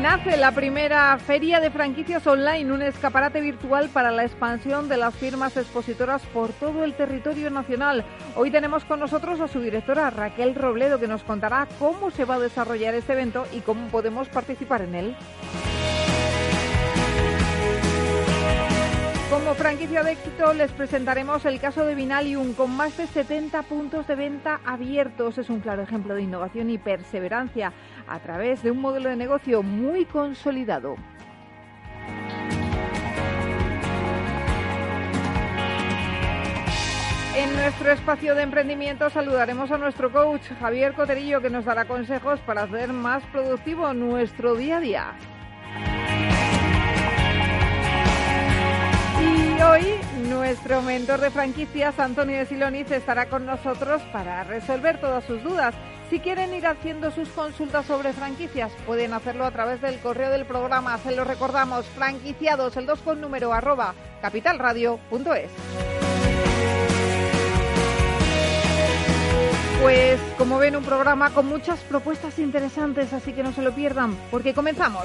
Nace la primera feria de franquicias online, un escaparate virtual para la expansión de las firmas expositoras por todo el territorio nacional. Hoy tenemos con nosotros a su directora Raquel Robledo que nos contará cómo se va a desarrollar este evento y cómo podemos participar en él. Como franquicia de éxito les presentaremos el caso de Vinalium con más de 70 puntos de venta abiertos. Es un claro ejemplo de innovación y perseverancia a través de un modelo de negocio muy consolidado. En nuestro espacio de emprendimiento saludaremos a nuestro coach Javier Coterillo que nos dará consejos para hacer más productivo nuestro día a día. Y hoy nuestro mentor de franquicias, Antonio de Siloniz, estará con nosotros para resolver todas sus dudas. Si quieren ir haciendo sus consultas sobre franquicias, pueden hacerlo a través del correo del programa. Se lo recordamos, franquiciados, el 2 con número arroba capitalradio.es. Pues como ven, un programa con muchas propuestas interesantes, así que no se lo pierdan, porque comenzamos.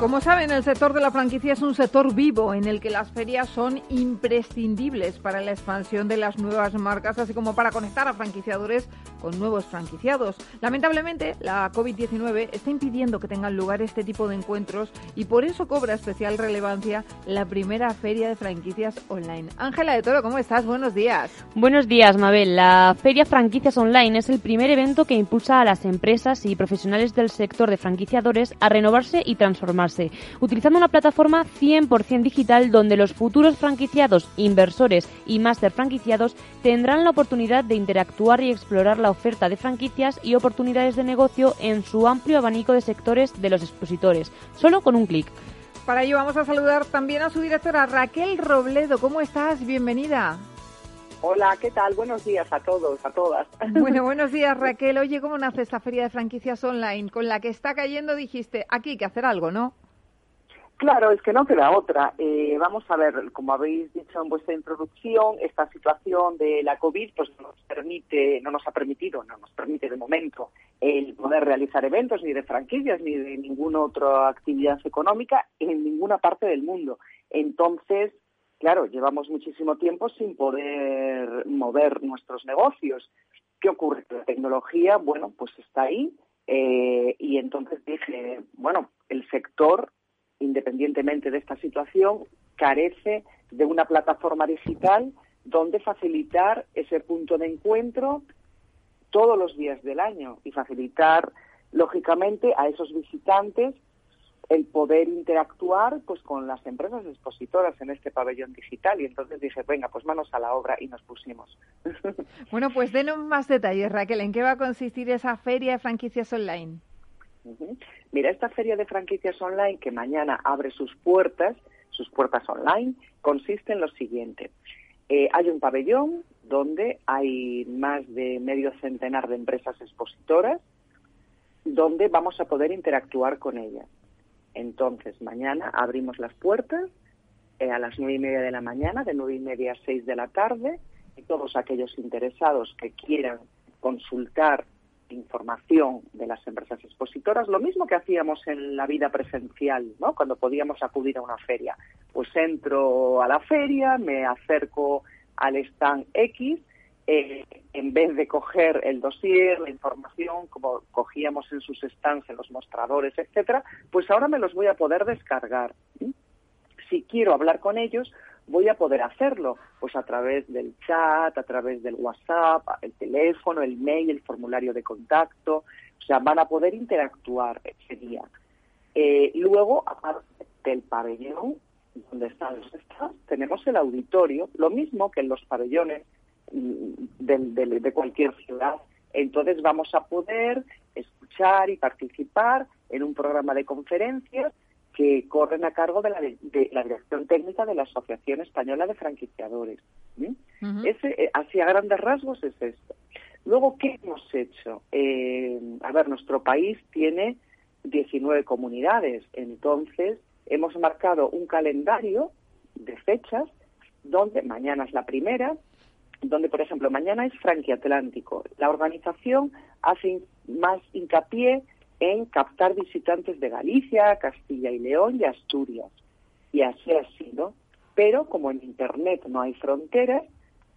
Como saben, el sector de la franquicia es un sector vivo en el que las ferias son imprescindibles para la expansión de las nuevas marcas, así como para conectar a franquiciadores con nuevos franquiciados. Lamentablemente, la COVID-19 está impidiendo que tengan lugar este tipo de encuentros y por eso cobra especial relevancia la primera feria de franquicias online. Ángela de Toro, ¿cómo estás? Buenos días. Buenos días, Mabel. La Feria Franquicias Online es el primer evento que impulsa a las empresas y profesionales del sector de franquiciadores a renovarse y transformarse utilizando una plataforma 100% digital donde los futuros franquiciados, inversores y máster franquiciados tendrán la oportunidad de interactuar y explorar la oferta de franquicias y oportunidades de negocio en su amplio abanico de sectores de los expositores, solo con un clic. Para ello vamos a saludar también a su directora Raquel Robledo. ¿Cómo estás? Bienvenida. Hola, ¿qué tal? Buenos días a todos, a todas. Bueno, buenos días Raquel. Oye, ¿cómo nace esta feria de franquicias online? Con la que está cayendo dijiste, aquí hay que hacer algo, ¿no? Claro, es que no queda otra. Eh, vamos a ver, como habéis dicho en vuestra introducción, esta situación de la COVID pues no nos permite, no nos ha permitido, no nos permite de momento el poder realizar eventos ni de franquicias ni de ninguna otra actividad económica en ninguna parte del mundo. Entonces, claro, llevamos muchísimo tiempo sin poder mover nuestros negocios. ¿Qué ocurre? La tecnología, bueno, pues está ahí eh, y entonces dije, bueno, el sector independientemente de esta situación, carece de una plataforma digital donde facilitar ese punto de encuentro todos los días del año y facilitar, lógicamente, a esos visitantes el poder interactuar pues con las empresas expositoras en este pabellón digital. Y entonces dije venga pues manos a la obra y nos pusimos. Bueno pues denos más detalles Raquel. En qué va a consistir esa feria de franquicias online Mira, esta feria de franquicias online que mañana abre sus puertas, sus puertas online, consiste en lo siguiente. Eh, hay un pabellón donde hay más de medio centenar de empresas expositoras, donde vamos a poder interactuar con ellas. Entonces, mañana abrimos las puertas eh, a las nueve y media de la mañana, de nueve y media a seis de la tarde, y todos aquellos interesados que quieran consultar información de las empresas expositoras, lo mismo que hacíamos en la vida presencial, ¿no? Cuando podíamos acudir a una feria. Pues entro a la feria, me acerco al stand X, eh, en vez de coger el dossier, la información, como cogíamos en sus stands, en los mostradores, etcétera, pues ahora me los voy a poder descargar. Si quiero hablar con ellos, voy a poder hacerlo? Pues a través del chat, a través del WhatsApp, el teléfono, el mail, el formulario de contacto. O sea, van a poder interactuar ese día. Eh, luego, aparte del pabellón, donde están los stands, tenemos el auditorio, lo mismo que en los pabellones mm, de, cualquier ciudad. Entonces vamos a poder escuchar y participar en un programa de conferencias que corren a cargo de la, de la Dirección Técnica de la Asociación Española de Franquiciadores. Ese, eh, así a grandes rasgos es esto. Luego, ¿qué hemos hecho? Eh, a ver, nuestro país tiene 19 comunidades, entonces hemos marcado un calendario de fechas donde mañana es la primera, donde, por ejemplo, mañana es Franquiatlántico. La organización hace más hincapié en captar visitantes de Galicia, Castilla y León y Asturias. Y así ha sido. Pero como en Internet no hay fronteras,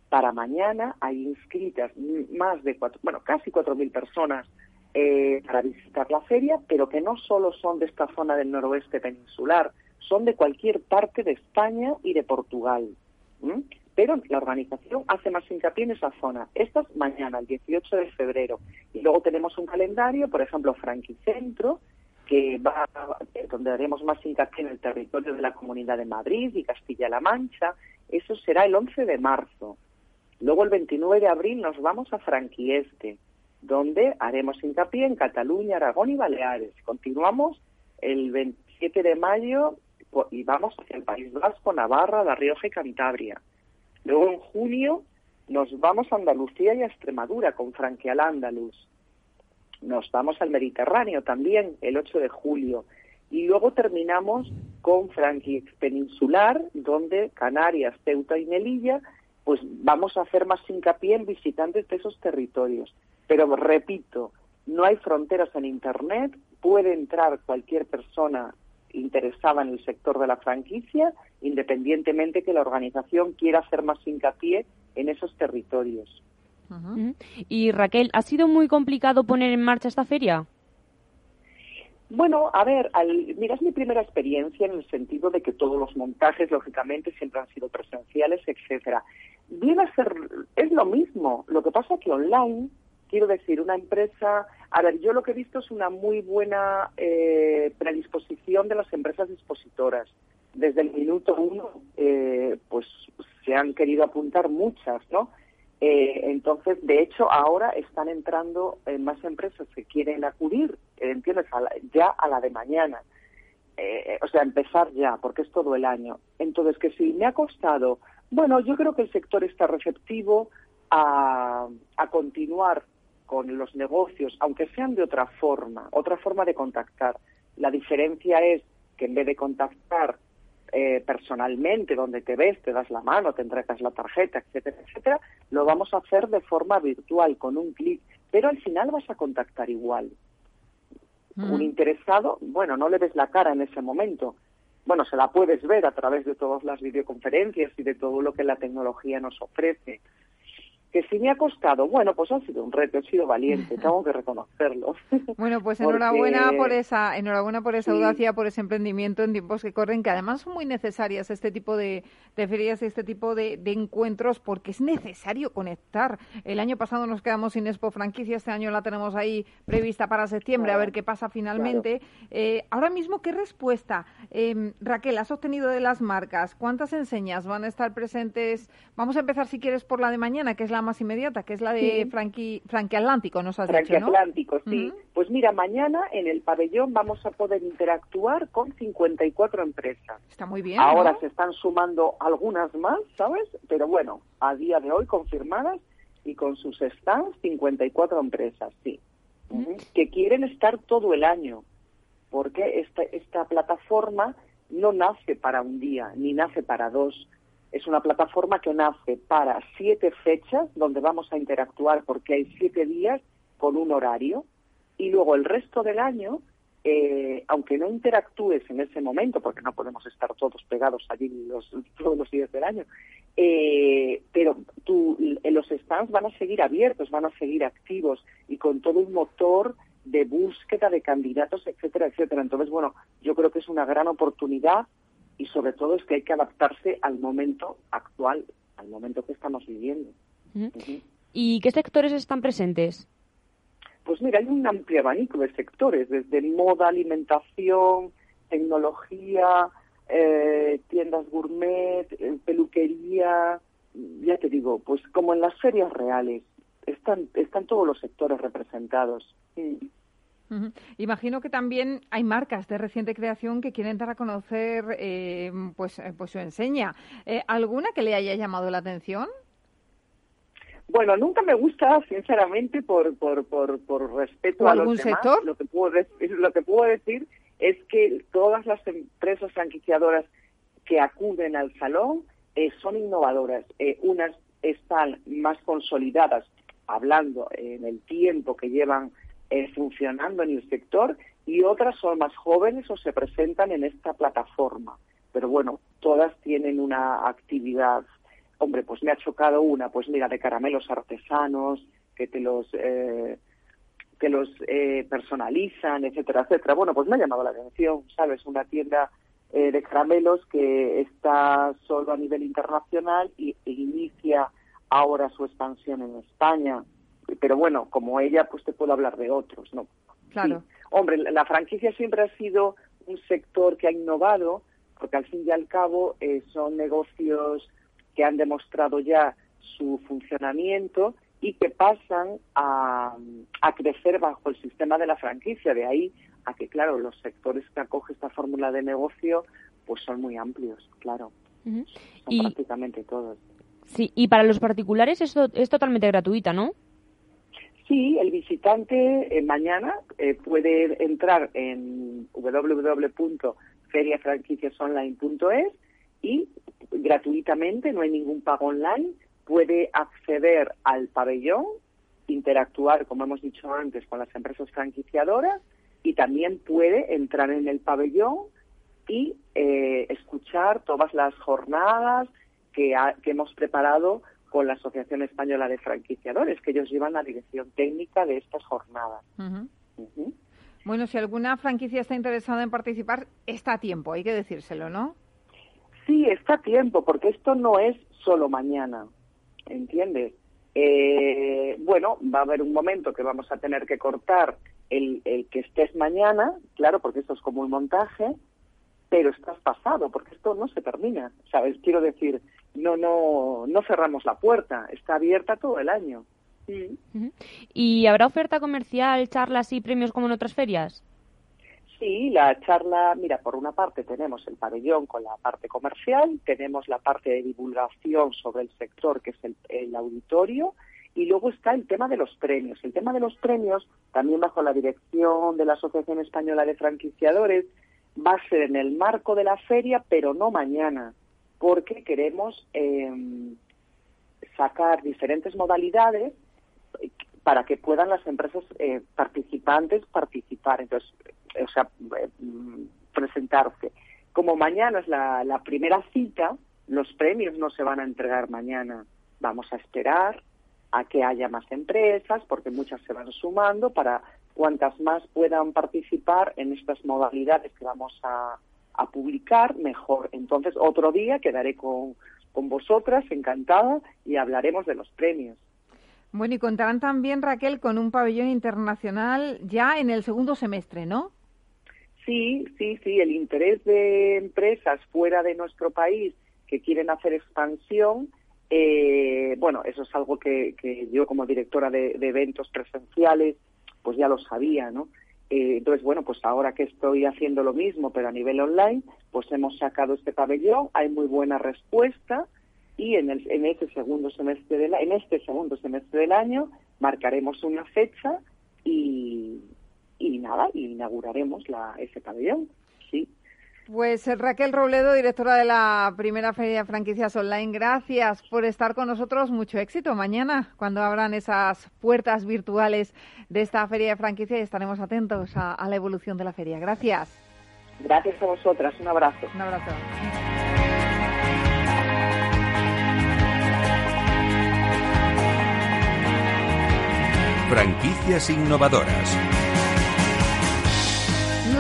para mañana hay inscritas más de cuatro, bueno, casi cuatro mil personas eh, para visitar la feria, pero que no solo son de esta zona del noroeste peninsular, son de cualquier parte de España y de Portugal. Pero la organización hace más hincapié en esa zona. Esta es mañana, el 18 de febrero. Y luego tenemos un calendario, por ejemplo, Franquicentro, que va, donde haremos más hincapié en el territorio de la Comunidad de Madrid y Castilla-La Mancha. Eso será el 11 de marzo. Luego el 29 de abril nos vamos a Franquieste donde haremos hincapié en Cataluña, Aragón y Baleares. Continuamos el 27 de mayo y vamos hacia el País Vasco, Navarra, La Rioja y Cantabria. Luego en junio nos vamos a Andalucía y a Extremadura con Franquial Andalus. Nos vamos al Mediterráneo también el 8 de julio. Y luego terminamos con Franqui Peninsular, donde Canarias, Ceuta y Melilla, pues vamos a hacer más hincapié en visitantes de esos territorios. Pero repito, no hay fronteras en Internet, puede entrar cualquier persona interesada en el sector de la franquicia, independientemente que la organización quiera hacer más hincapié en esos territorios. Y Raquel, ¿ha sido muy complicado poner en marcha esta feria? Bueno, a ver, al, mira, es mi primera experiencia en el sentido de que todos los montajes, lógicamente, siempre han sido presenciales, etcétera. Viene a ser, es lo mismo, lo que pasa que online quiero decir, una empresa, a ver, yo lo que he visto es una muy buena eh, predisposición de las empresas expositoras. Desde el minuto uno, eh, pues se han querido apuntar muchas, ¿no? Eh, entonces, de hecho, ahora están entrando más empresas que quieren acudir, ¿entiendes? ya a la de mañana. o sea, empezar ya, porque es todo el año. Entonces, que si me ha costado, bueno, yo creo que el sector está receptivo a, a continuar con los negocios, aunque sean de otra forma, otra forma de contactar. La diferencia es que en vez de contactar eh, personalmente, donde te ves, te das la mano, te entregas la tarjeta, etcétera, etcétera, lo vamos a hacer de forma virtual, con un clic, pero al final vas a contactar igual. Un mm. interesado, bueno, no le ves la cara en ese momento. Bueno, se la puedes ver a través de todas las videoconferencias y de todo lo que la tecnología nos ofrece que si me ha costado, bueno, pues ha sido un reto, he sido valiente, tengo que reconocerlo. Bueno, pues enhorabuena por esa, enhorabuena por esa audacia, por ese emprendimiento en tiempos que corren, que además son muy necesarias este tipo de, de ferias, este tipo de, encuentros, porque es necesario conectar. El año pasado nos quedamos sin Expo Franquicia, este año la tenemos ahí prevista para septiembre, a ver qué pasa finalmente. Eh, ahora mismo, ¿qué respuesta, eh, Raquel, has obtenido de las marcas? ¿Cuántas enseñas van a estar presentes? Vamos a empezar, si quieres, por la de mañana, que es la más inmediata, que es la de Franqui, Atlántico, nos has dicho, ¿no? Atlántico, sí. Pues mira, mañana en el pabellón vamos a poder interactuar con 54 empresas. Está muy bien. Ahora se están sumando algunas más, ¿sabes? Pero bueno, a día de hoy confirmadas y con sus stands 54 empresas, sí. Que quieren estar todo el año, porque esta, esta plataforma no nace para un día, ni nace para dos, es una plataforma que nace para siete fechas donde vamos a interactuar porque hay siete días con un horario y luego el resto del año, eh, aunque no interactúes en ese momento, porque no podemos estar todos pegados allí los, todos los días del año, eh, pero tú, los stands van a seguir abiertos, van a seguir activos y con todo un motor de búsqueda de candidatos, etcétera, etcétera. Entonces, bueno, yo creo que es una gran oportunidad y sobre todo es que hay que adaptarse al momento actual, al momento que estamos viviendo. ¿Y qué sectores están presentes? Pues mira, hay un amplio abanico de sectores, desde moda, alimentación, tecnología, eh, tiendas gourmet, eh, peluquería, ya te digo, pues como en las ferias reales, están, están todos los sectores representados. Imagino que también hay marcas de reciente creación que quieren dar a conocer eh, pues, eh, pues su enseña. Eh, ¿Alguna que le haya llamado la atención? Bueno, nunca me gusta, sinceramente, por, por, por, por respeto a algún los demás, sector? Lo que, puedo decir, lo que puedo decir es que todas las empresas franquiciadoras que acuden al salón son innovadoras. unas están más consolidadas, hablando en el tiempo que llevan eh, funcionando en el sector y otras son más jóvenes o se presentan en esta plataforma. Pero bueno, todas tienen una actividad. Hombre, pues me ha chocado una, pues mira, de caramelos artesanos, que te los eh, que los eh, personalizan, etcétera, etcétera. Bueno, pues me ha llamado la atención, ¿sabes? Una tienda de caramelos que está solo a nivel internacional y, e inicia ahora su expansión en España pero bueno, como ella, pues te puedo hablar de otros, ¿no? Claro. Hombre, la franquicia siempre ha sido un sector que ha innovado, porque al fin y al cabo eh, son negocios que han demostrado ya su funcionamiento y que pasan a, a crecer bajo el sistema de la franquicia. De ahí a que, claro, los sectores que acoge esta fórmula de negocio pues son muy amplios, claro. Son y, prácticamente todos. Sí, y para los particulares esto es totalmente gratuita, ¿no? Sí, el visitante eh, mañana eh, puede entrar en www.feriafranquiciasonline.es y gratuitamente, no hay ningún pago online, puede acceder al pabellón, interactuar, como hemos dicho antes, con las empresas franquiciadoras y también puede entrar en el pabellón y eh, escuchar todas las jornadas que, que hemos preparado con la Asociación Española de Franquiciadores, que ellos llevan la dirección técnica de estas jornadas. Bueno, si alguna franquicia está interesada en participar, está a tiempo, hay que decírselo, ¿no? Sí, está a tiempo, porque esto no es solo mañana, ¿entiendes? Eh, bueno, va a haber un momento que vamos a tener que cortar el, el que estés mañana, claro, porque esto es como un montaje, pero estás pasado, porque esto no se termina, ¿sabes? Quiero decir, no, no, no cerramos la puerta, está abierta todo el año. ¿Y habrá oferta comercial, charlas y premios como en otras ferias? Sí, la charla, mira, por una parte tenemos el pabellón con la parte comercial, tenemos la parte de divulgación sobre el sector, que es el, el auditorio, y luego está el tema de los premios. El tema de los premios, también bajo la dirección de la Asociación Española de Franquiciadores, va a ser en el marco de la feria, pero no mañana porque queremos em, sacar diferentes modalidades para que puedan las empresas eh, participantes participar, entonces, o sea, eh, presentarse. Como mañana es la, la primera cita, los premios no se van a entregar mañana. Vamos a esperar a que haya más empresas, porque muchas se van sumando, para cuantas más puedan participar en estas modalidades que vamos a, a publicar, mejor. Entonces, otro día quedaré con, con vosotras, encantada, y hablaremos de los premios. Bueno, y contarán también, Raquel, con un pabellón internacional ya en el segundo semestre, ¿no? Sí, sí, sí. El interés de empresas fuera de nuestro país que quieren hacer expansión, eh, bueno, eso es algo que, que yo como directora de, de, eventos presenciales, pues ya lo sabía, ¿no? Eh, entonces, bueno, pues ahora que estoy haciendo lo mismo, pero a nivel online, pues hemos sacado este pabellón, hay muy buena respuesta y en, el, en este segundo semestre del en este segundo semestre del año marcaremos una fecha y, y nada, inauguraremos la, ese pabellón. Sí. Pues eh, Raquel Robledo, directora de la primera Feria de Franquicias Online, gracias por estar con nosotros. Mucho éxito mañana cuando abran esas puertas virtuales de esta Feria de Franquicias y estaremos atentos a, a la evolución de la feria. Gracias. Gracias a vosotras. Un abrazo. Un abrazo. Franquicias innovadoras.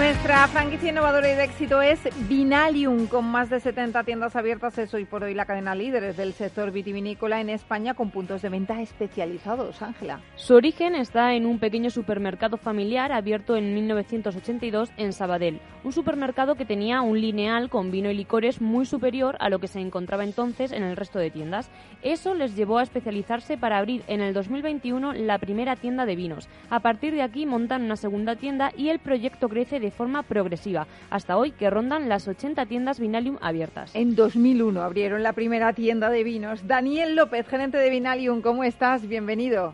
Nuestra franquicia innovadora y de éxito es Vinalium, con más de 70 tiendas abiertas. Es hoy por hoy la cadena líderes del sector vitivinícola en España con puntos de venta especializados. Ángela. Su origen está en un pequeño supermercado familiar abierto en 1982 en Sabadell. Un supermercado que tenía un lineal con vino y licores muy superior a lo que se encontraba entonces en el resto de tiendas. Eso les llevó a especializarse para abrir en el 2021 la primera tienda de vinos. A partir de aquí montan una segunda tienda y el proyecto crece de forma progresiva, hasta hoy que rondan las 80 tiendas Vinalium abiertas. En 2001 abrieron la primera tienda de vinos. Daniel López, gerente de Vinalium, ¿cómo estás? Bienvenido.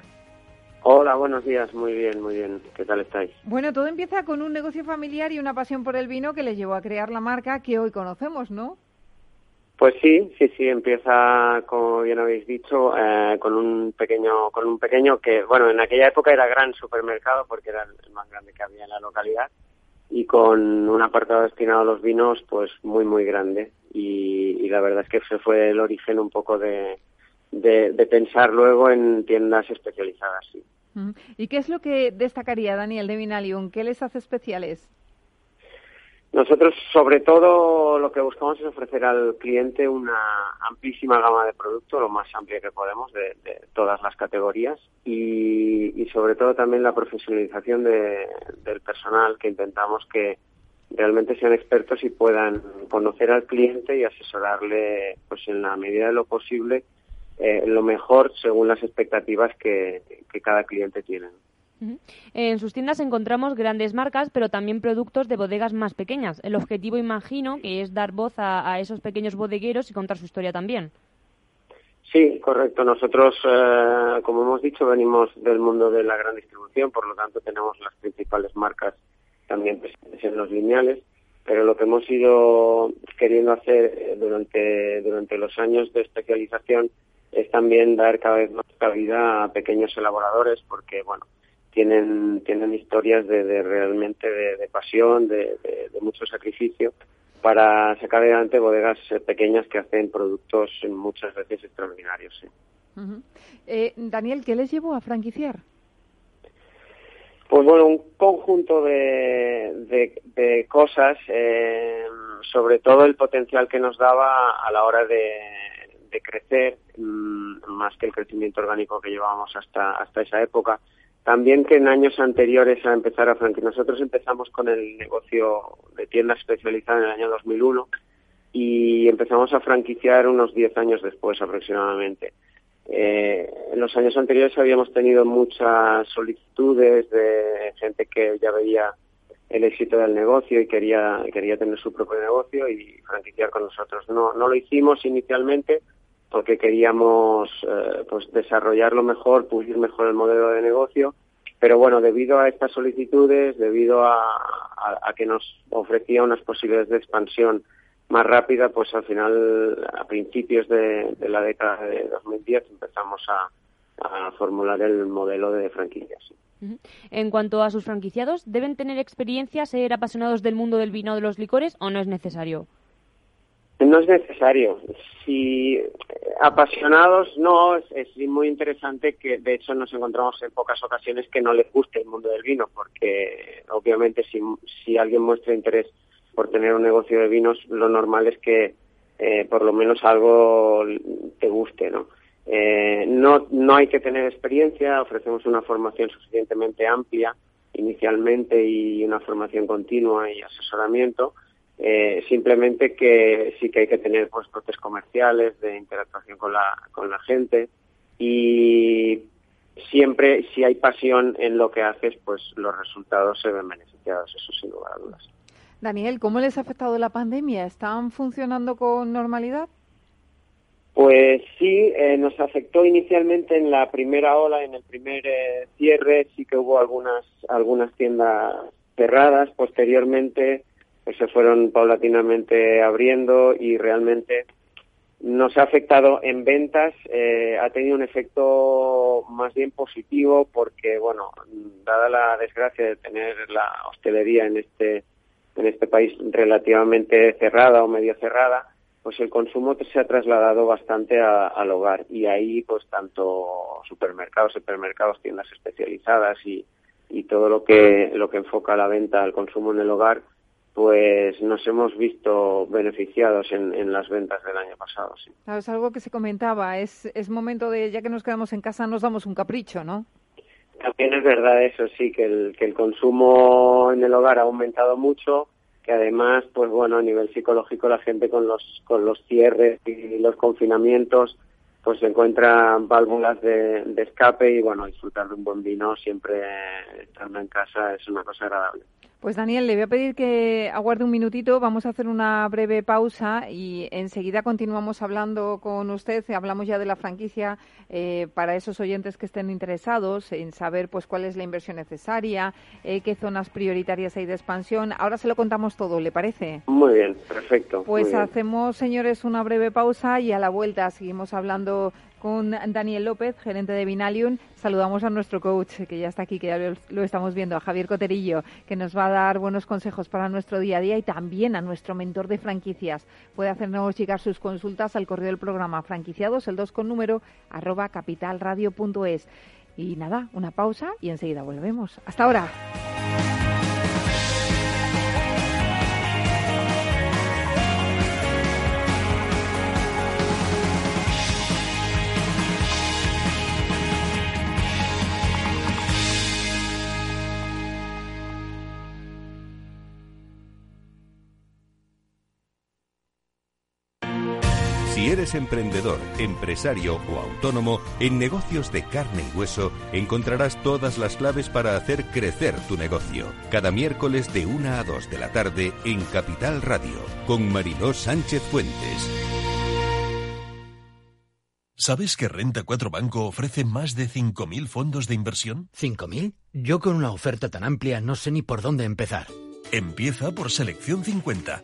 Hola, buenos días, muy bien, muy bien. ¿Qué tal estáis? Bueno, todo empieza con un negocio familiar y una pasión por el vino que les llevó a crear la marca que hoy conocemos, ¿no? Pues sí, sí, sí, empieza, como bien habéis dicho, eh, con un pequeño, con un pequeño que, bueno, en aquella época era gran supermercado porque era el más grande que había en la localidad y con un apartado destinado a los vinos pues muy muy grande y, la verdad es que ese fue el origen un poco de, de, pensar luego en tiendas especializadas sí. ¿Y qué es lo que destacaría Daniel de Vinalium? ¿Qué les hace especiales? Nosotros, sobre todo, lo que buscamos es ofrecer al cliente una amplísima gama de productos, lo más amplia que podemos, de, todas las categorías, y, sobre todo también la profesionalización del personal, que intentamos que realmente sean expertos y puedan conocer al cliente y asesorarle, pues en la medida de lo posible, eh, lo mejor según las expectativas que cada cliente tiene. En sus tiendas encontramos grandes marcas, pero también productos de bodegas más pequeñas. El objetivo, imagino, que es dar voz a, esos pequeños bodegueros y contar su historia también. Sí, correcto. Nosotros, eh, como hemos dicho, venimos del mundo de la gran distribución, por lo tanto tenemos las principales marcas también presentes en los lineales, pero lo que hemos ido queriendo hacer eh, durante, durante los años de especialización es también dar cada vez más cabida a pequeños elaboradores, porque, bueno, tienen, tienen historias de, realmente de, pasión, de, mucho sacrificio para sacar adelante bodegas eh, pequeñas que hacen productos muchas veces extraordinarios. Eh, Daniel, ¿qué les llevó a franquiciar? Pues bueno, un conjunto de, de, cosas, eh, sobre todo el potencial que nos daba a la hora de, de crecer, mm, más que el crecimiento orgánico que llevábamos hasta, hasta esa época, también que en años anteriores a empezar a franquiciar, nosotros empezamos con el negocio de tiendas especializadas en el año 2001 y empezamos a franquiciar unos 10 años después aproximadamente. Eh, en los años anteriores habíamos tenido muchas solicitudes de gente que ya veía el éxito del negocio y quería quería tener su propio negocio y franquiciar con nosotros. No no lo hicimos inicialmente porque queríamos eh, pues desarrollarlo mejor, pulir mejor el modelo de negocio. Pero bueno, debido a estas solicitudes, debido a, que nos ofrecía unas posibilidades de expansión más rápida, pues al final, a principios de, la década de 2010, empezamos a, formular el modelo de franquicias. En cuanto a sus franquiciados, ¿deben tener experiencia, ser apasionados del mundo del vino o de los licores o no es necesario? No es necesario. Si apasionados, no, es, muy interesante que de hecho nos encontramos en pocas ocasiones que no les guste el mundo del vino, porque obviamente si, si alguien muestra interés por tener un negocio de vinos, lo normal es que eh, por lo menos algo te guste, ¿no? Eh, no, no hay que tener experiencia, ofrecemos una formación suficientemente amplia inicialmente y una formación continua y asesoramiento eh, simplemente que sí que hay que tener pues comerciales de interactuación con la, con la gente y siempre si hay pasión en lo que haces pues los resultados se ven beneficiados, eso sin lugar a dudas. Daniel, ¿cómo les ha afectado la pandemia? ¿Están funcionando con normalidad? Pues sí, eh, nos afectó inicialmente en la primera ola, en el primer eh, cierre, sí que hubo algunas algunas tiendas cerradas. Posteriormente pues se fueron paulatinamente abriendo y realmente nos ha afectado en ventas, eh, ha tenido un efecto más bien positivo porque, bueno, dada la desgracia de tener la hostelería en este, en este país relativamente cerrada o medio cerrada, pues el consumo se ha trasladado bastante al hogar. Y ahí pues tanto supermercados, supermercados, tiendas especializadas y, y todo lo que lo que enfoca la venta al consumo en el hogar pues nos hemos visto beneficiados en, las ventas del año pasado. Sí. es algo que se comentaba, es, es momento de, ya que nos quedamos en casa, nos damos un capricho, ¿no? También es verdad eso, sí, que el, que el consumo en el hogar ha aumentado mucho, que además, pues bueno, a nivel psicológico la gente con los, con los cierres y los confinamientos, pues encuentra válvulas de, de escape y bueno, disfrutar de un buen vino siempre estando en casa es una cosa agradable. Pues Daniel, le voy a pedir que aguarde un minutito. Vamos a hacer una breve pausa y enseguida continuamos hablando con usted. Hablamos ya de la franquicia eh, para esos oyentes que estén interesados en saber pues cuál es la inversión necesaria, eh, qué zonas prioritarias hay de expansión. Ahora se lo contamos todo, ¿le parece? Muy bien, perfecto. Pues hacemos, señores, una breve pausa y a la vuelta seguimos hablando con Daniel López, gerente de Vinalium. Saludamos a nuestro coach, que ya está aquí, que ya lo, estamos viendo, a Javier Coterillo, que nos va a dar buenos consejos para nuestro día a día y también a nuestro mentor de franquicias. Puede hacernos llegar sus consultas al correo del programa franquiciados, el 2 con número, arroba capitalradio.es. Y nada, una pausa y enseguida volvemos. Hasta ahora. Eres emprendedor, empresario o autónomo, en negocios de carne y hueso encontrarás todas las claves para hacer crecer tu negocio. Cada miércoles de 1 a 2 de la tarde en Capital Radio, con Mariló Sánchez Fuentes. ¿Sabes que Renta 4 Banco ofrece más de 5.000 fondos de inversión? ¿5.000? Yo con una oferta tan amplia no sé ni por dónde empezar. Empieza por Selección 50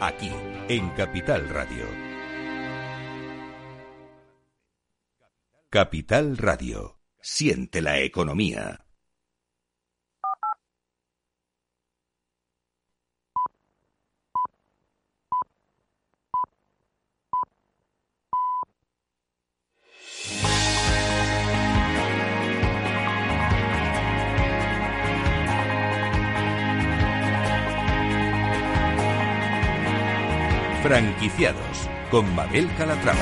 Aquí en Capital Radio. Capital Radio. Siente la economía. Franquiciados con Mabel Calatrava.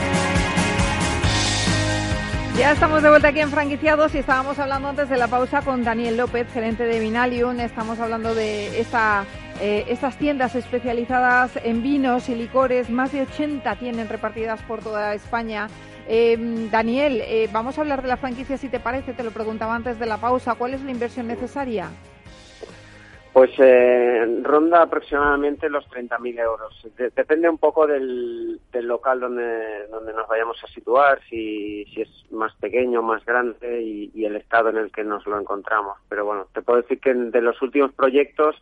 Ya estamos de vuelta aquí en Franquiciados y estábamos hablando antes de la pausa con Daniel López, gerente de Vinalium. Estamos hablando de esta, eh, estas tiendas especializadas en vinos y licores. Más de 80 tienen repartidas por toda España. Eh, Daniel, eh, vamos a hablar de la franquicia si te parece. Te lo preguntaba antes de la pausa. ¿Cuál es la inversión necesaria? Pues eh, ronda aproximadamente los 30.000 euros. depende un poco del, local donde, donde nos vayamos a situar, si, si es más pequeño, más grande y, el estado en el que nos lo encontramos. Pero bueno, te puedo decir que de los últimos proyectos,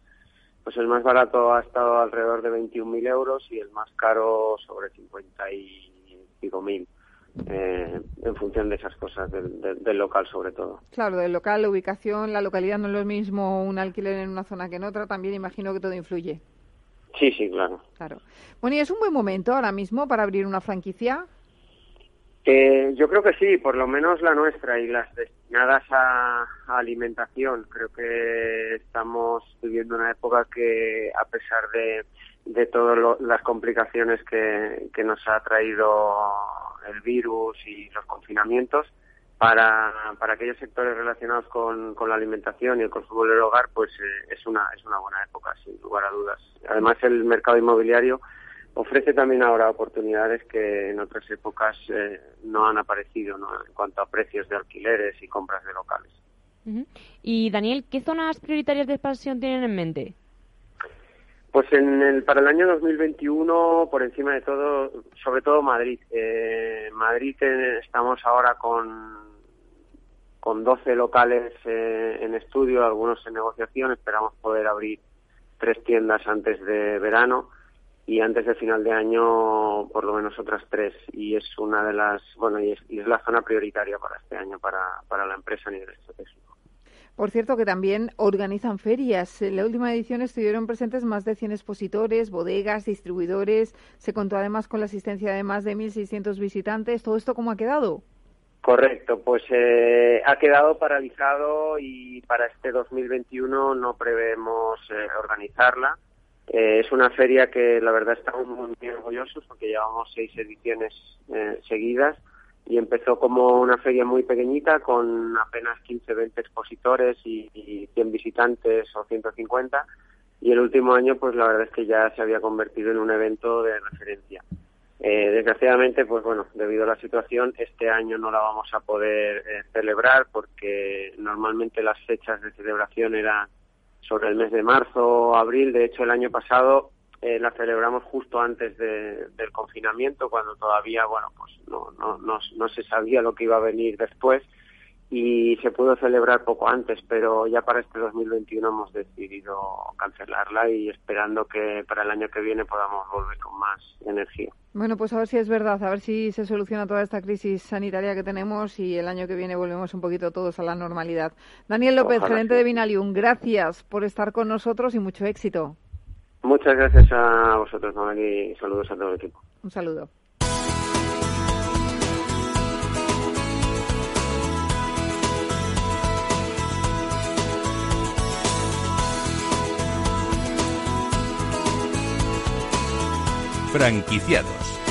pues el más barato ha estado alrededor de 21.000 euros y el más caro sobre 50 y mil. Eh, en función de esas cosas, del, local sobre todo. Claro, del local, la ubicación, la localidad no es lo mismo un alquiler en una zona que en otra, también imagino que todo influye. Sí, sí, claro. Claro. Bueno, ¿y es un buen momento ahora mismo para abrir una franquicia? Eh, yo creo que sí, por lo menos la nuestra y las destinadas a, alimentación. Creo que estamos viviendo una época que, a pesar de, de todas las complicaciones que, que nos ha traído el virus y los confinamientos, para, para aquellos sectores relacionados con, con la alimentación y el consumo del hogar, pues eh, es, una, es una buena época, sin lugar a dudas. Además, el mercado inmobiliario ofrece también ahora oportunidades que en otras épocas eh, no han aparecido ¿no? en cuanto a precios de alquileres y compras de locales. Y Daniel, ¿qué zonas prioritarias de expansión tienen en mente? Pues en el, para el año 2021, por encima de todo, sobre todo Madrid. Eh, Madrid eh, estamos ahora con, con 12 locales eh, en estudio, algunos en negociación. Esperamos poder abrir tres tiendas antes de verano y antes de final de año por lo menos otras tres. Y es una de las, bueno, y es, y es la zona prioritaria para este año para, para la empresa a nivel estratégico. Por cierto, que también organizan ferias. En la última edición estuvieron presentes más de 100 expositores, bodegas, distribuidores. Se contó además con la asistencia de más de 1.600 visitantes. ¿Todo esto cómo ha quedado? Correcto, pues eh, ha quedado paralizado y para este 2021 no prevemos eh, organizarla. Eh, es una feria que la verdad estamos muy orgullosos porque llevamos seis ediciones seguidas y empezó como una feria muy pequeñita con apenas 15, 20 expositores y, 100 visitantes o 150 y el último año pues la verdad es que ya se había convertido en un evento de referencia. Eh, desgraciadamente, pues bueno, debido a la situación, este año no la vamos a poder eh, celebrar porque normalmente las fechas de celebración eran sobre el mes de marzo o abril. De hecho, el año pasado eh, la celebramos justo antes del confinamiento, cuando todavía, bueno, pues no, no, no, no, se sabía lo que iba a venir después y se pudo celebrar poco antes, pero ya para este 2021 hemos decidido cancelarla y esperando que para el año que viene podamos volver con más energía. Bueno, pues a ver si es verdad, a ver si se soluciona toda esta crisis sanitaria que tenemos y el año que viene volvemos un poquito todos a la normalidad. Daniel López, gerente de Vinalium, gracias por estar con nosotros y mucho éxito. Muchas gracias a vosotros, Manuel, y saludos a todo el equipo. Un saludo. Franquiciados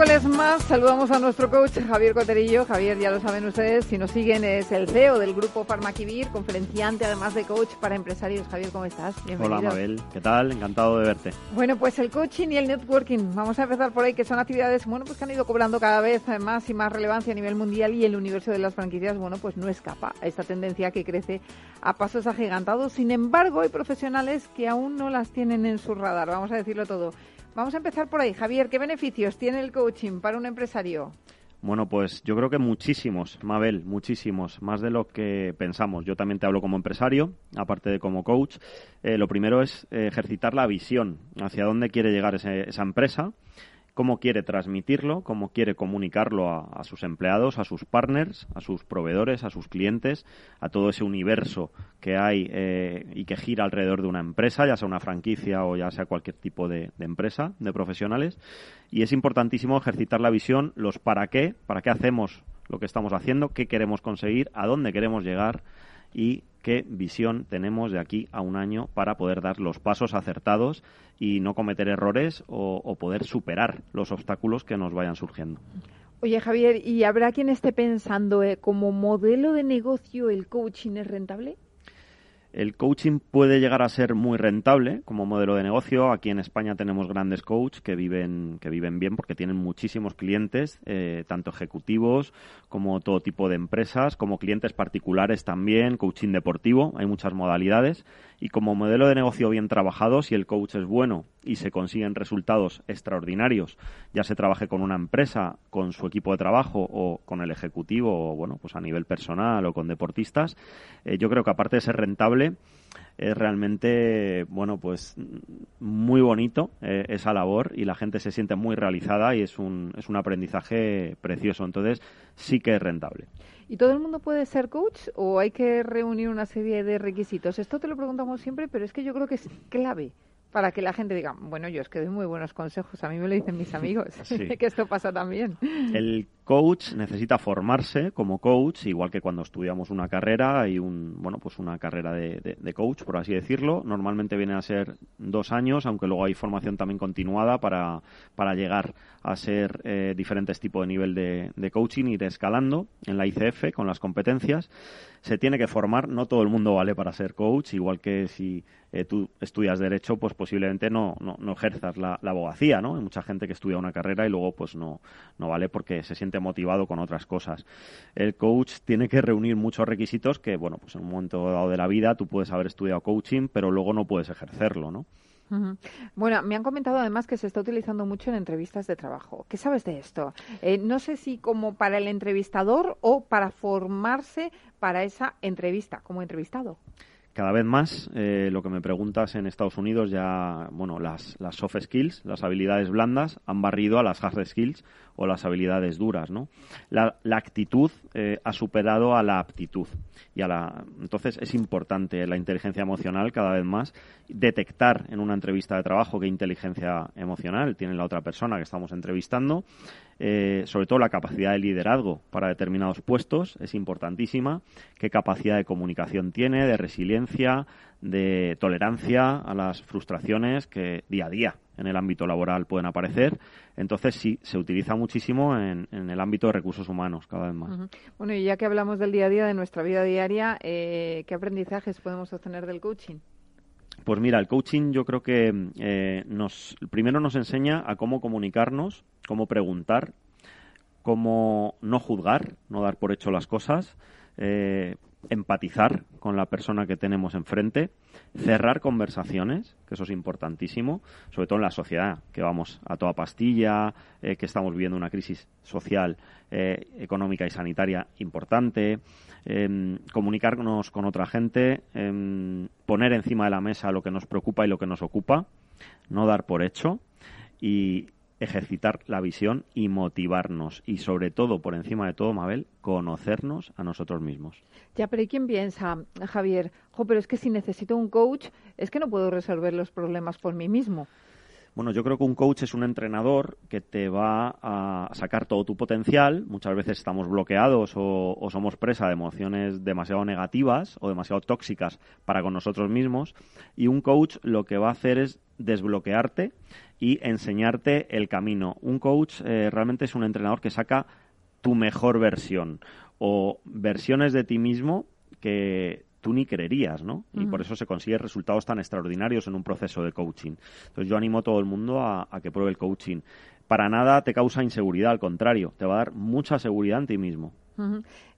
miércoles más saludamos a nuestro coach Javier Coterillo. Javier, ya lo saben ustedes, si nos siguen es el CEO del grupo Farmaquivir, conferenciante además de coach para empresarios. Javier, ¿cómo estás? Bienvenido. Hola Mabel, ¿qué tal? Encantado de verte. Bueno, pues el coaching y el networking, vamos a empezar por ahí, que son actividades bueno, pues que han ido cobrando cada vez más y más relevancia a nivel mundial y el universo de las franquicias, bueno, pues no escapa a esta tendencia que crece a pasos agigantados. Sin embargo, hay profesionales que aún no las tienen en su radar, vamos a decirlo todo. Vamos a empezar por ahí. Javier, ¿qué beneficios tiene el coaching para un empresario? Bueno, pues yo creo que muchísimos, Mabel, muchísimos, más de lo que pensamos. Yo también te hablo como empresario, aparte de como coach. Eh, lo primero es ejercitar la visión hacia dónde quiere llegar esa empresa cómo quiere transmitirlo, cómo quiere comunicarlo a, sus empleados, a sus partners, a sus proveedores, a sus clientes, a todo ese universo que hay eh, y que gira alrededor de una empresa, ya sea una franquicia o ya sea cualquier tipo de, empresa, de profesionales. Y es importantísimo ejercitar la visión, los para qué, para qué hacemos lo que estamos haciendo, qué queremos conseguir, a dónde queremos llegar y qué visión tenemos de aquí a un año para poder dar los pasos acertados y no cometer errores o, poder superar los obstáculos que nos vayan surgiendo. Oye, Javier, ¿y habrá quien esté pensando eh, como modelo de negocio el coaching es rentable? El coaching puede llegar a ser muy rentable como modelo de negocio. Aquí en España tenemos grandes coaches que viven, que viven bien porque tienen muchísimos clientes, eh, tanto ejecutivos como todo tipo de empresas, como clientes particulares también, coaching deportivo, hay muchas modalidades. Y como modelo de negocio bien trabajado, si el coach es bueno y se consiguen resultados extraordinarios, ya se trabaje con una empresa, con su equipo de trabajo o con el ejecutivo, o bueno, pues a nivel personal o con deportistas, eh, yo creo que aparte de ser rentable, es realmente, bueno, pues muy bonito eh, esa labor y la gente se siente muy realizada y es un, es un aprendizaje precioso. Entonces, sí que es rentable. ¿Y todo el mundo puede ser coach o hay que reunir una serie de requisitos? Esto te lo preguntamos siempre, pero es que yo creo que es clave para que la gente diga, bueno, yo es que doy muy buenos consejos, a mí me lo dicen mis amigos, que esto pasa también. El coach necesita formarse como coach, igual que cuando estudiamos una carrera y un, bueno, pues una carrera de, coach, por así decirlo. Normalmente viene a ser dos años, aunque luego hay formación también continuada para, para llegar a ser eh, diferentes tipos de nivel de, de coaching, ir escalando en la ICF con las competencias se tiene que formar, no todo el mundo vale para ser coach, igual que si eh, tú estudias derecho, pues posiblemente no, no, ejerzas la, abogacía, ¿no? Hay mucha gente que estudia una carrera y luego pues no, no vale porque se siente motivado con otras cosas. El coach tiene que reunir muchos requisitos que, bueno, pues en un momento dado de la vida tú puedes haber estudiado coaching, pero luego no puedes ejercerlo, ¿no? Bueno, me han comentado además que se está utilizando mucho en entrevistas de trabajo. ¿Qué sabes de esto? Eh, no sé si como para el entrevistador o para formarse para esa entrevista como entrevistado cada vez más eh, lo que me preguntas en Estados Unidos ya, bueno, las, las soft skills, las habilidades blandas, han barrido a las hard skills o las habilidades duras, ¿no? La, actitud eh, ha superado a la aptitud y a la, entonces es importante la inteligencia emocional cada vez más detectar en una entrevista de trabajo qué inteligencia emocional tiene la otra persona que estamos entrevistando eh, sobre todo la capacidad de liderazgo para determinados puestos es importantísima, qué capacidad de comunicación tiene, de resiliencia, de tolerancia a las frustraciones que día a día en el ámbito laboral pueden aparecer. Entonces sí, se utiliza muchísimo en, el ámbito de recursos humanos cada vez más. Bueno, y ya que hablamos del día a día, de nuestra vida diaria, eh, ¿qué aprendizajes podemos obtener del coaching? Pues mira, el coaching yo creo que eh, nos primero nos enseña a cómo comunicarnos, cómo preguntar, cómo no juzgar, no dar por hecho las cosas, eh, empatizar con la persona que tenemos enfrente, cerrar conversaciones, que eso es importantísimo, sobre todo en la sociedad, que vamos a toda pastilla, eh, que estamos viviendo una crisis social, económica y sanitaria importante, eh, comunicarnos con otra gente, em, poner encima de la mesa lo que nos preocupa y lo que nos ocupa, no dar por hecho y ejercitar la visión y motivarnos y sobre todo, por encima de todo, Mabel, conocernos a nosotros mismos. Ya, pero ¿y quién piensa, Javier? pero es que si necesito un coach, es que no puedo resolver los problemas por mí mismo. Bueno, yo creo que un coach es un entrenador que te va a sacar todo tu potencial. Muchas veces estamos bloqueados o, somos presa de emociones demasiado negativas o demasiado tóxicas para con nosotros mismos. Y un coach lo que va a hacer es desbloquearte y enseñarte el camino. Un coach eh, realmente es un entrenador que saca tu mejor versión o versiones de ti mismo que tú ni creerías, ¿no? Y por eso se consigue resultados tan extraordinarios en un proceso de coaching. Entonces yo animo a todo el mundo a, que pruebe el coaching. Para nada te causa inseguridad, al contrario, te va a dar mucha seguridad en ti mismo.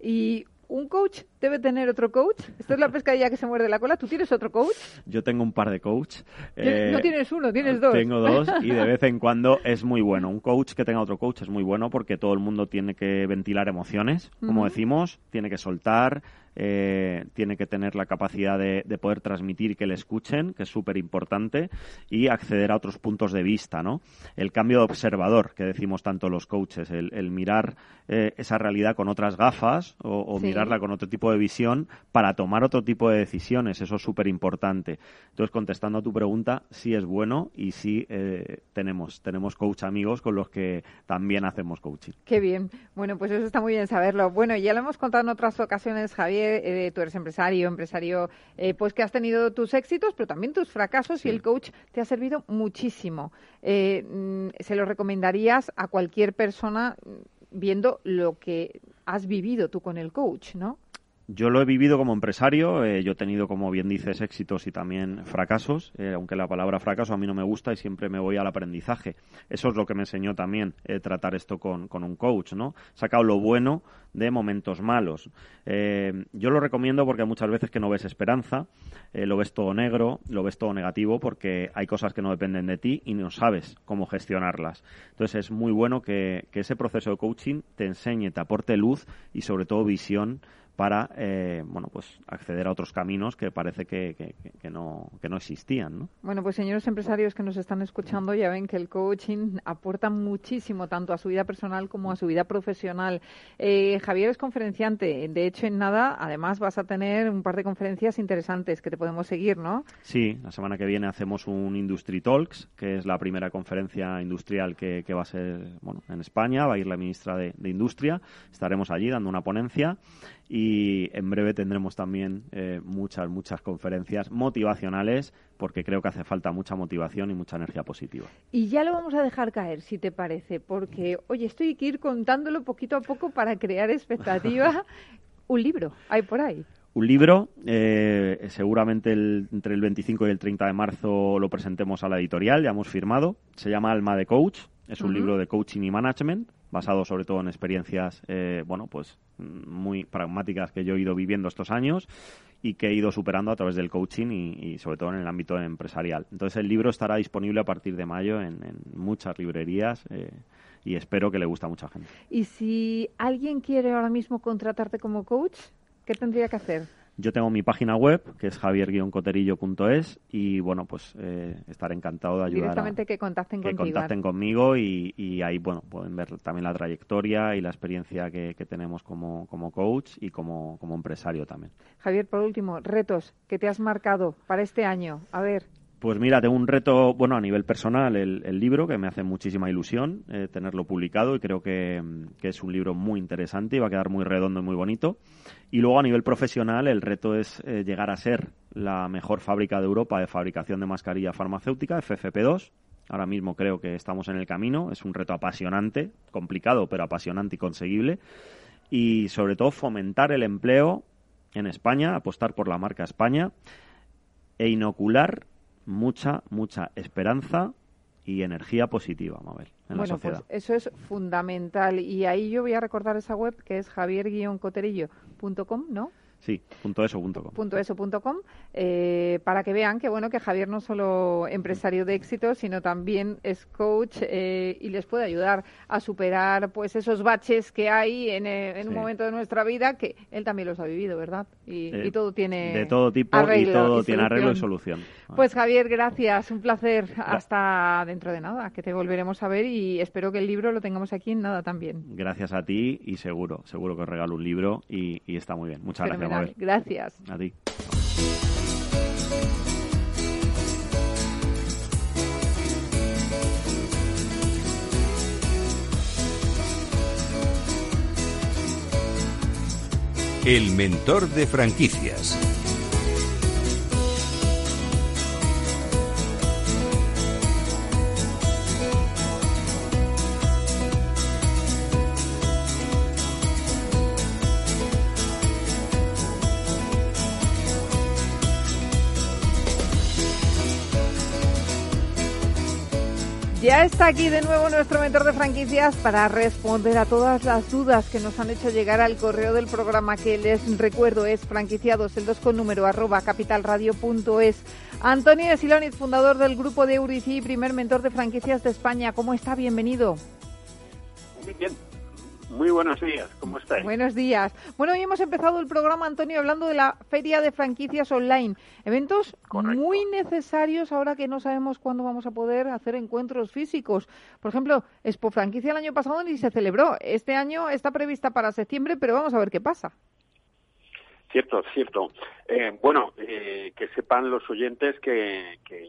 Y ¿Un coach debe tener otro coach? Esto es la pescadilla que se muerde la cola. ¿Tú tienes otro coach? Yo tengo un par de coach. no eh, tienes uno, tienes dos. Tengo dos y de vez en cuando es muy bueno. Un coach que tenga otro coach es muy bueno porque todo el mundo tiene que ventilar emociones, como decimos, tiene que soltar, eh, tiene que tener la capacidad de, poder transmitir que le escuchen, que es súper importante, y acceder a otros puntos de vista, ¿no? El cambio de observador que decimos tanto los coaches, el, mirar eh, esa realidad con otras gafas o, mirar con otro tipo de visión para tomar otro tipo de decisiones. Eso es súper importante. Entonces, contestando a tu pregunta, sí es bueno y sí eh, tenemos, tenemos coach amigos con los que también hacemos coaching. Qué bien. Bueno, pues eso está muy bien saberlo. Bueno, ya lo hemos contado en otras ocasiones, Javier, eh, tú eres empresario, empresario, eh, pues que has tenido tus éxitos, pero también tus fracasos y el coach te ha servido muchísimo. Mm, ¿Se lo recomendarías a cualquier persona mm, viendo lo que has vivido tú con el coach, no? Yo lo he vivido como empresario, eh, yo he tenido, como bien dices, éxitos y también fracasos, eh, aunque la palabra fracaso a mí no me gusta y siempre me voy al aprendizaje. Eso es lo que me enseñó también eh, tratar esto con, un coach, ¿no? Sacado lo bueno de momentos malos. yo lo recomiendo porque muchas veces que no ves esperanza, lo ves todo negro, lo ves todo negativo porque hay cosas que no dependen de ti y no sabes cómo gestionarlas. Entonces es muy bueno que, que ese proceso de coaching te enseñe, te aporte luz y sobre todo visión para eh, bueno pues acceder a otros caminos que parece que, que, no, que no existían. ¿no? Bueno, pues señores empresarios que nos están escuchando ya ven que el coaching aporta muchísimo tanto a su vida personal como a su vida profesional. Eh, Javier es conferenciante, de hecho en nada, además vas a tener un par de conferencias interesantes que te podemos seguir, ¿no? Sí, la semana que viene hacemos un Industry Talks, que es la primera conferencia industrial que, va a ser bueno, en España, va a ir la ministra de, de Industria, estaremos allí dando una ponencia y en breve tendremos también eh, muchas, muchas conferencias motivacionales porque creo que hace falta mucha motivación y mucha energía positiva. Y ya lo vamos a dejar caer, si te parece, porque, oye, estoy que ir contándolo poquito a poco para crear expectativa. Un libro, hay por ahí. Un libro, eh, seguramente entre el 25 y el 30 de marzo lo presentemos a la editorial, ya hemos firmado. Se llama Alma de Coach, es un libro de coaching y management basado sobre todo en experiencias, eh, bueno, pues muy pragmáticas que yo he ido viviendo estos años y que he ido superando a través del coaching y, sobre todo en el ámbito empresarial. Entonces el libro estará disponible a partir de mayo en, muchas librerías eh, y espero que le guste a mucha gente. Y si alguien quiere ahora mismo contratarte como coach, ¿qué tendría que hacer? Yo tengo mi página web, que es javier-coterillo.es, y bueno, pues eh, estaré encantado de ayudar. Directamente que contacten que contacten conmigo y, ahí, bueno, pueden ver también la trayectoria y la experiencia que, tenemos como, como coach y como, como empresario también. Javier, por último, retos que te has marcado para este año. A ver. Pues mira, tengo un reto, bueno, a nivel personal, el, libro, que me hace muchísima ilusión eh, tenerlo publicado y creo que, es un libro muy interesante y va a quedar muy redondo y muy bonito. Y luego a nivel profesional, el reto es eh, llegar a ser la mejor fábrica de Europa de fabricación de mascarilla farmacéutica, FFP2. Ahora mismo creo que estamos en el camino. Es un reto apasionante, complicado, pero apasionante y conseguible. Y sobre todo fomentar el empleo en España, apostar por la marca España e inocular mucha, mucha esperanza y energía positiva, Mabel, en la pues sociedad. Pues eso es fundamental. Y ahí yo voy a recordar esa web que es javier-coterillo.com, ¿no? Sí, punto eso, punto com. Punto eso, punto com, eh, para que vean que bueno que Javier no solo empresario de éxito, sino también es coach eh, y les puede ayudar a superar pues esos baches que hay en, eh, un momento de nuestra vida que él también los ha vivido, ¿verdad? Y, todo tiene de todo tipo y todo tiene arreglo y solución. Pues Javier, gracias, un placer. Hasta dentro de nada, que te volveremos a ver y espero que el libro lo tengamos aquí en nada también. Gracias a ti y seguro, seguro que os regalo un libro y, y está muy bien. Muchas gracias. Gracias. A ti. El mentor de franquicias. Está aquí de nuevo nuestro mentor de franquicias para responder a todas las dudas que nos han hecho llegar al correo del programa que les recuerdo es franquiciados el 2 con número arroba capitalradio.es. Antonio Siloniz, fundador del grupo de Eurici, primer mentor de franquicias de España. ¿Cómo está? Bienvenido. Muy bien. Muy buenos días, ¿cómo estáis? Buenos días. Bueno, hoy hemos empezado el programa, Antonio, hablando de la Feria de Franquicias Online. Eventos muy necesarios ahora que no sabemos cuándo vamos a poder hacer encuentros físicos. Por ejemplo, Expo Franquicia el año pasado ni se celebró. Este año está prevista para septiembre, pero vamos a ver qué pasa. Cierto, cierto. Eh, bueno, eh, que sepan los oyentes que, que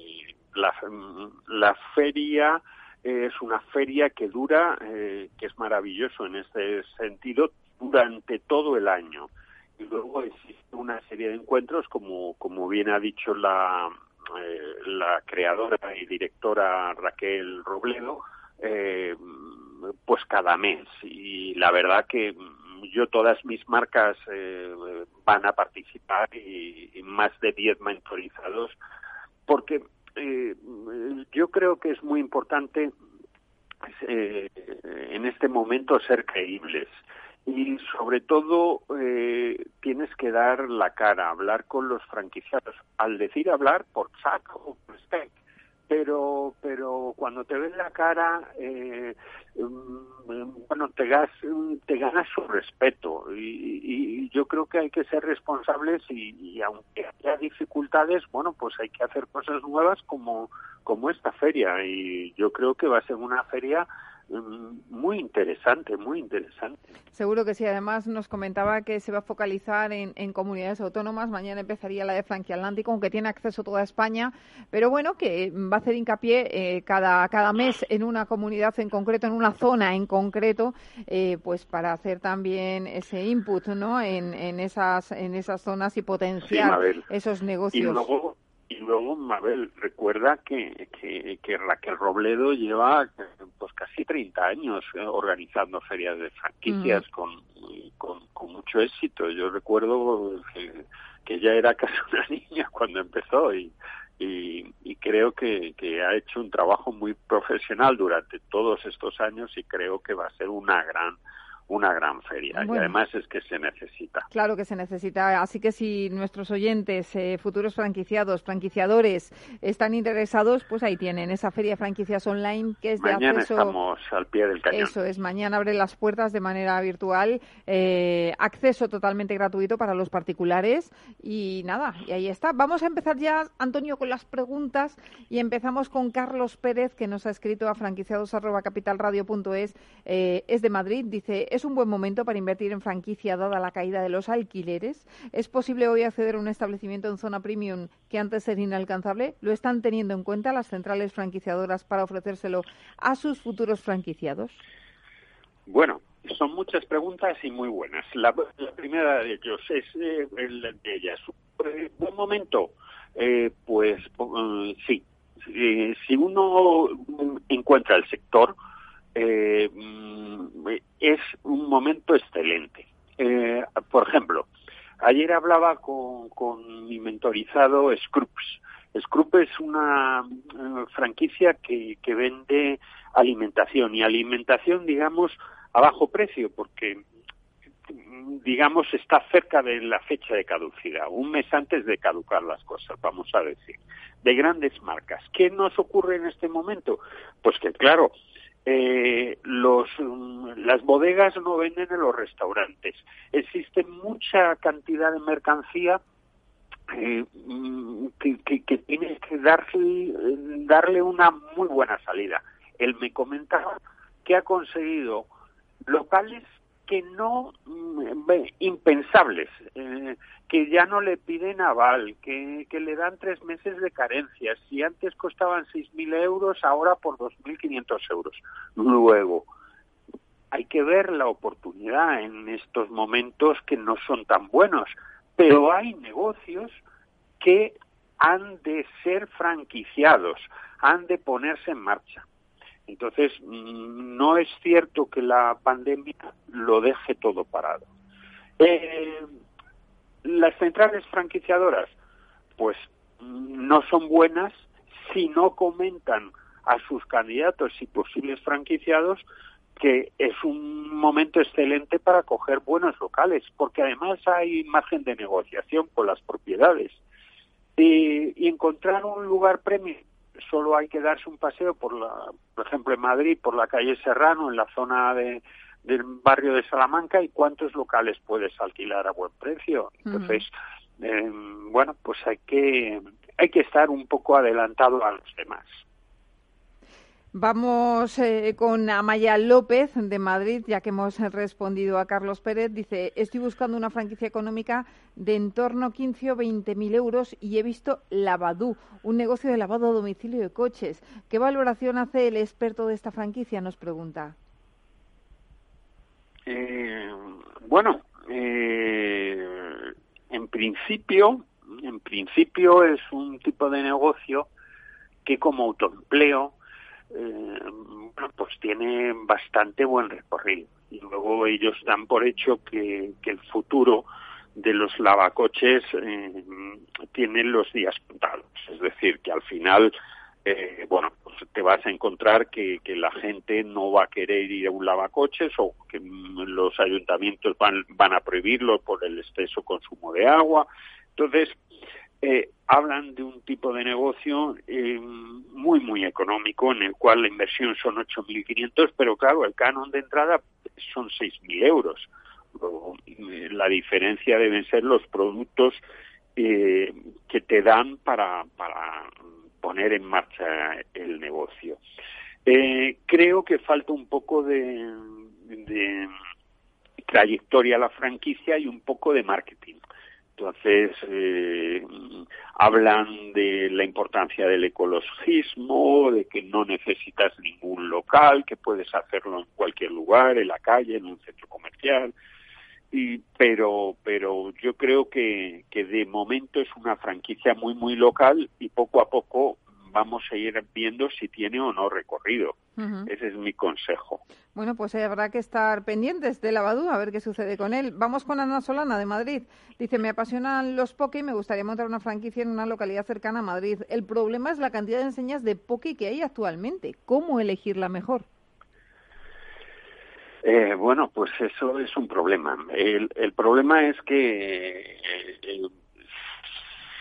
la, la feria es una feria que dura, eh, que es maravilloso en este sentido, durante todo el año. Y luego existe una serie de encuentros, como, como bien ha dicho la, eh, la creadora y directora Raquel Robledo, eh, pues cada mes. Y la verdad que yo todas mis marcas eh, van a participar y, más de 10 mentorizados porque eh, yo creo que es muy importante eh, en este momento ser creíbles y sobre todo eh, tienes que dar la cara, hablar con los franquiciados. Al decir hablar por chat o por Skype, pero pero cuando te ven la cara eh, mm, bueno te gas, te ganas su respeto y, y, yo creo que hay que ser responsables y, y, aunque haya dificultades bueno pues hay que hacer cosas nuevas como como esta feria y yo creo que va a ser una feria muy interesante, muy interesante. Seguro que sí. Además, nos comentaba que se va a focalizar en, en comunidades autónomas. Mañana empezaría la de Francia Atlántico, aunque tiene acceso toda España. Pero bueno, que va a hacer hincapié eh, cada, cada mes en una comunidad en concreto, en una zona en concreto, eh, pues para hacer también ese input ¿no? en, en, esas, en esas zonas y potenciar esos negocios. Y luego, Mabel, recuerda que, que, Raquel Robledo lleva pues casi 30 años eh, organizando ferias de franquicias con, con, mucho éxito. Yo recuerdo que, que ella era casi una niña cuando empezó y, y, y, creo que, que ha hecho un trabajo muy profesional durante todos estos años y creo que va a ser una gran una gran feria y además es que se necesita. Claro que se necesita, así que si nuestros oyentes, eh, futuros franquiciados, franquiciadores están interesados, pues ahí tienen esa feria franquicias online que es de mañana estamos al pie del cañón. Eso es, mañana abre las puertas de manera virtual, eh, acceso totalmente gratuito para los particulares y nada, y ahí está. Vamos a empezar ya, Antonio, con las preguntas y empezamos con Carlos Pérez que nos ha escrito a franquiciados@capitalradio.es, eh, es de Madrid, dice ¿Es un buen momento para invertir en franquicia dada la caída de los alquileres? ¿Es posible hoy acceder a un establecimiento en zona premium que antes era inalcanzable? ¿Lo están teniendo en cuenta las centrales franquiciadoras para ofrecérselo a sus futuros franquiciados? Bueno, son muchas preguntas y muy buenas. La, primera de ellos es eh, de ellas. ¿Buen momento? Eh, pues eh, sí. si uno encuentra el sector, eh, mm, es un momento excelente. Eh, por ejemplo, ayer hablaba con, con mi mentorizado Scroops. Scroops es una eh, franquicia que, que vende alimentación y alimentación, digamos, a bajo precio, porque digamos, está cerca de la fecha de caducidad, un mes antes de caducar las cosas, vamos a decir, de grandes marcas. ¿Qué nos ocurre en este momento? Pues que, claro, eh, los, mm, las bodegas no venden en los restaurantes. Existe mucha cantidad de mercancía eh, mm, que, que, que tiene que darle, darle una muy buena salida. Él me comentaba que ha conseguido locales que no mm, impensables, eh, que ya no le piden aval, que, que le dan tres meses de carencia. Si antes costaban 6.000 euros, ahora por 2.500 euros. Luego, hay que ver la oportunidad en estos momentos que no son tan buenos, pero hay negocios que han de ser franquiciados, han de ponerse en marcha. Entonces, no es cierto que la pandemia lo deje todo parado. Eh, las centrales franquiciadoras, pues no son buenas si no comentan a sus candidatos y posibles franquiciados que es un momento excelente para coger buenos locales, porque además hay margen de negociación con las propiedades. Y, y encontrar un lugar premio solo hay que darse un paseo por la, por ejemplo en Madrid, por la calle Serrano, en la zona de, del barrio de Salamanca y cuántos locales puedes alquilar a buen precio. Entonces, eh, bueno, pues hay que hay que estar un poco adelantado a los demás. Vamos eh, con Amaya López de Madrid, ya que hemos respondido a Carlos Pérez. Dice, estoy buscando una franquicia económica de en torno a 15 o 20 mil euros y he visto Lavadú, un negocio de lavado a domicilio de coches. ¿Qué valoración hace el experto de esta franquicia? Nos pregunta. Eh, bueno, eh, en principio, en principio es un tipo de negocio que como autoempleo eh, pues tiene bastante buen recorrido. Y luego ellos dan por hecho que, el futuro de los lavacoches eh, tiene los días contados. Es decir, que al final, eh, bueno, pues te vas a encontrar que, que, la gente no va a querer ir a un lavacoches o que los ayuntamientos van, van a prohibirlo por el exceso consumo de agua. Entonces, eh, hablan de un tipo de negocio eh, muy, muy económico, en el cual la inversión son 8.500, pero claro, el canon de entrada son 6.000 euros. Eh, la diferencia deben ser los productos que te dan para, para poner en marcha el negocio. creo que falta un poco de, de trayectoria a la franquicia y un poco de marketing. Entonces, eh, hablan de la importancia del ecologismo, de que no necesitas ningún local, que puedes hacerlo en cualquier lugar, en la calle, en un centro comercial. Y, pero, pero yo creo que, que de momento es una franquicia muy, muy local y poco a poco vamos a ir viendo si tiene o no recorrido. Ese es mi consejo. Bueno, pues habrá que estar pendientes de Lavadú, a ver qué sucede con él. Vamos con Ana Solana de Madrid. Dice, me apasionan los poke y me gustaría montar una franquicia en una localidad cercana a Madrid. El problema es la cantidad de enseñas de poke que hay actualmente. ¿Cómo elegir la mejor? Eh, bueno, pues eso es un problema. El, problema es que eh, eh,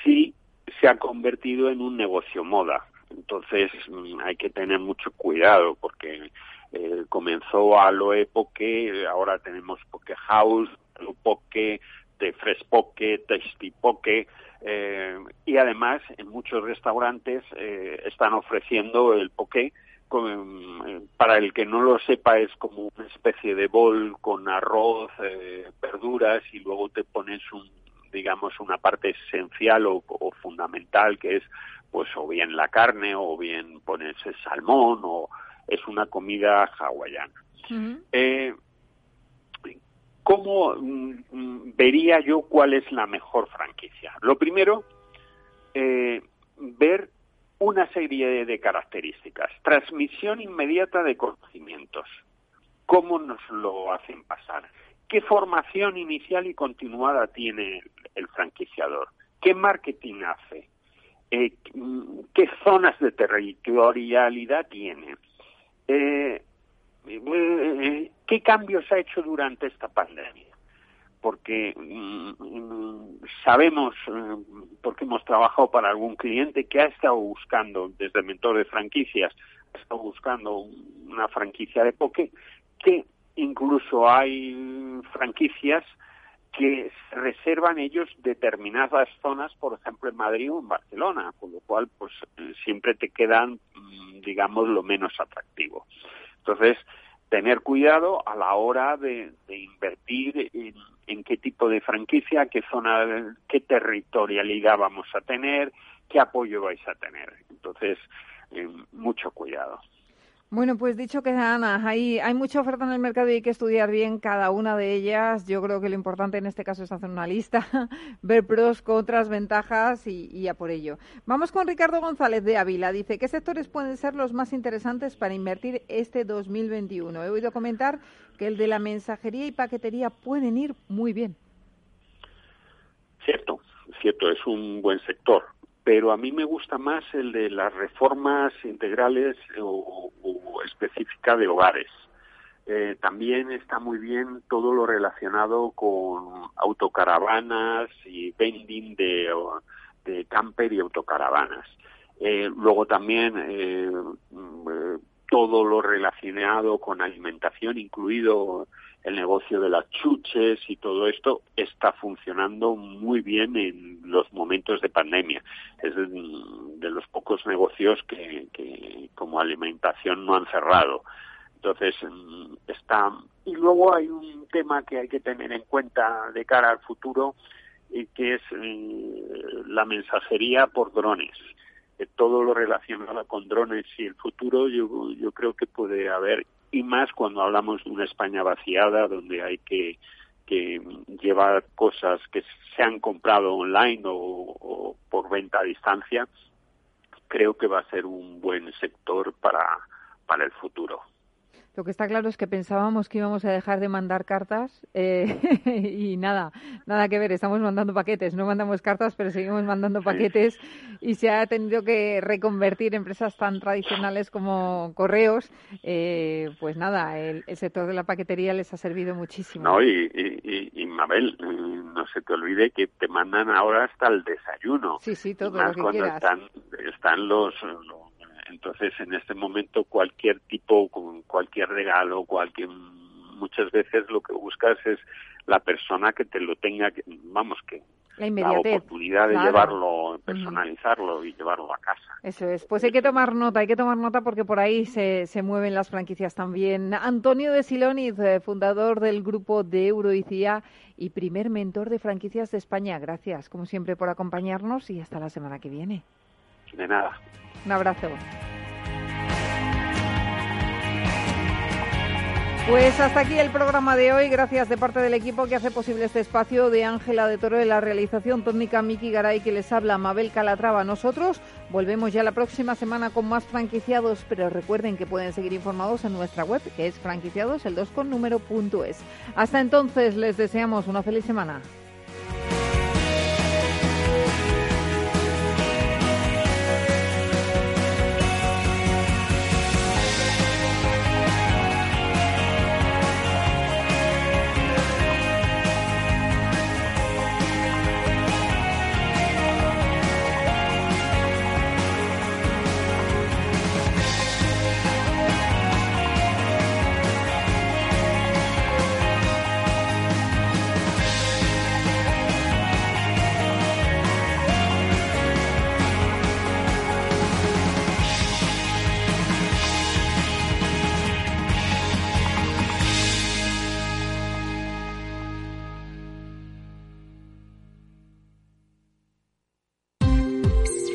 sí se ha convertido en un negocio moda. Entonces mm, hay que tener mucho cuidado porque eh, comenzó a lo Poke, ahora tenemos Poke House, lo Poke, de Fresh Poke, Tasty Poke, eh, y además en muchos restaurantes eh, están ofreciendo el Poke para el que no lo sepa es como una especie de bol con arroz, verduras y luego te pones un digamos, una parte esencial o, fundamental que es, pues, o bien la carne o bien ponerse salmón o es una comida hawaiana. Eh, ¿Cómo mm, vería yo cuál es la mejor franquicia? Lo primero, eh, ver una serie de características. Transmisión inmediata de conocimientos. ¿Cómo nos lo hacen pasar? ¿Qué formación inicial y continuada tiene el franquiciador? ¿Qué marketing hace? Eh, ¿Qué zonas de territorialidad tiene? Eh, eh, ¿Qué cambios ha hecho durante esta pandemia? Porque mm, sabemos, porque hemos trabajado para algún cliente que ha estado buscando, desde mentor de franquicias, ha estado buscando una franquicia de poke, que incluso hay franquicias que reservan ellos determinadas zonas, por ejemplo en Madrid o en Barcelona, con lo cual pues siempre te quedan, mm, digamos, lo menos atractivo. Entonces, tener cuidado a la hora de, invertir en, qué tipo de franquicia, qué zona, qué territorialidad vamos a tener, qué apoyo vais a tener. Entonces, eh, mucho cuidado. Bueno, pues dicho que Ana, hay, hay mucha oferta en el mercado y hay que estudiar bien cada una de ellas. Yo creo que lo importante en este caso es hacer una lista, ver pros, contras, ventajas y, y, a por ello. Vamos con Ricardo González de Ávila. Dice, ¿qué sectores pueden ser los más interesantes para invertir este 2021? He oído comentar que el de la mensajería y paquetería pueden ir muy bien. Cierto, cierto, es un buen sector pero a mí me gusta más el de las reformas integrales o, específicas de hogares. Eh, también está muy bien todo lo relacionado con autocaravanas y vending de, de camper y autocaravanas. Eh, luego también eh, mm, todo lo relacionado con alimentación, incluido el negocio de las chuches y todo esto está funcionando muy bien en los momentos de pandemia. Es de los pocos negocios que, que como alimentación no han cerrado. Entonces, mm, está. Y luego hay un tema que hay que tener en cuenta de cara al futuro, y que es eh, la mensajería por drones. Eh, todo lo relacionado con drones y el futuro, yo, yo creo que puede haber, y más cuando hablamos de una España vaciada, donde hay que, que llevar cosas que se han comprado online o por venta a distancia, creo que va a ser un buen sector para, para el futuro. Lo que está claro es que pensábamos que íbamos a dejar de mandar cartas eh, y nada, nada que ver, estamos mandando paquetes, no mandamos cartas, pero seguimos mandando paquetes y se ha tenido que reconvertir empresas tan tradicionales como correos. Eh, pues nada, el, sector de la paquetería les ha servido muchísimo. No, y, y, Mabel, eh, no se te olvide que te mandan ahora hasta el desayuno. Sí, sí, todo lo que cuando Están, están los entonces, en este momento, cualquier tipo, cualquier regalo, cualquier muchas veces lo que buscas es la persona que te lo tenga, vamos, que la, oportunidad de llevarlo, personalizarlo y llevarlo a casa. Eso es. Pues hay que tomar nota, hay que tomar nota porque por ahí se, se mueven las franquicias también. Antonio de Siloniz, eh, fundador del grupo de Euroicia y primer mentor de franquicias de España. Gracias, como siempre, por acompañarnos y hasta la semana que viene. De nada. Un abrazo. Pues hasta aquí el programa de hoy. Gracias de parte del equipo que hace posible este espacio de Ángela de Toro de la realización técnica Miki Garay que les habla Mabel Calatrava. Nosotros volvemos ya la próxima semana con más franquiciados, pero recuerden que pueden seguir informados en nuestra web que es franquiciados el 2 con número punto es. Hasta entonces les deseamos una feliz semana.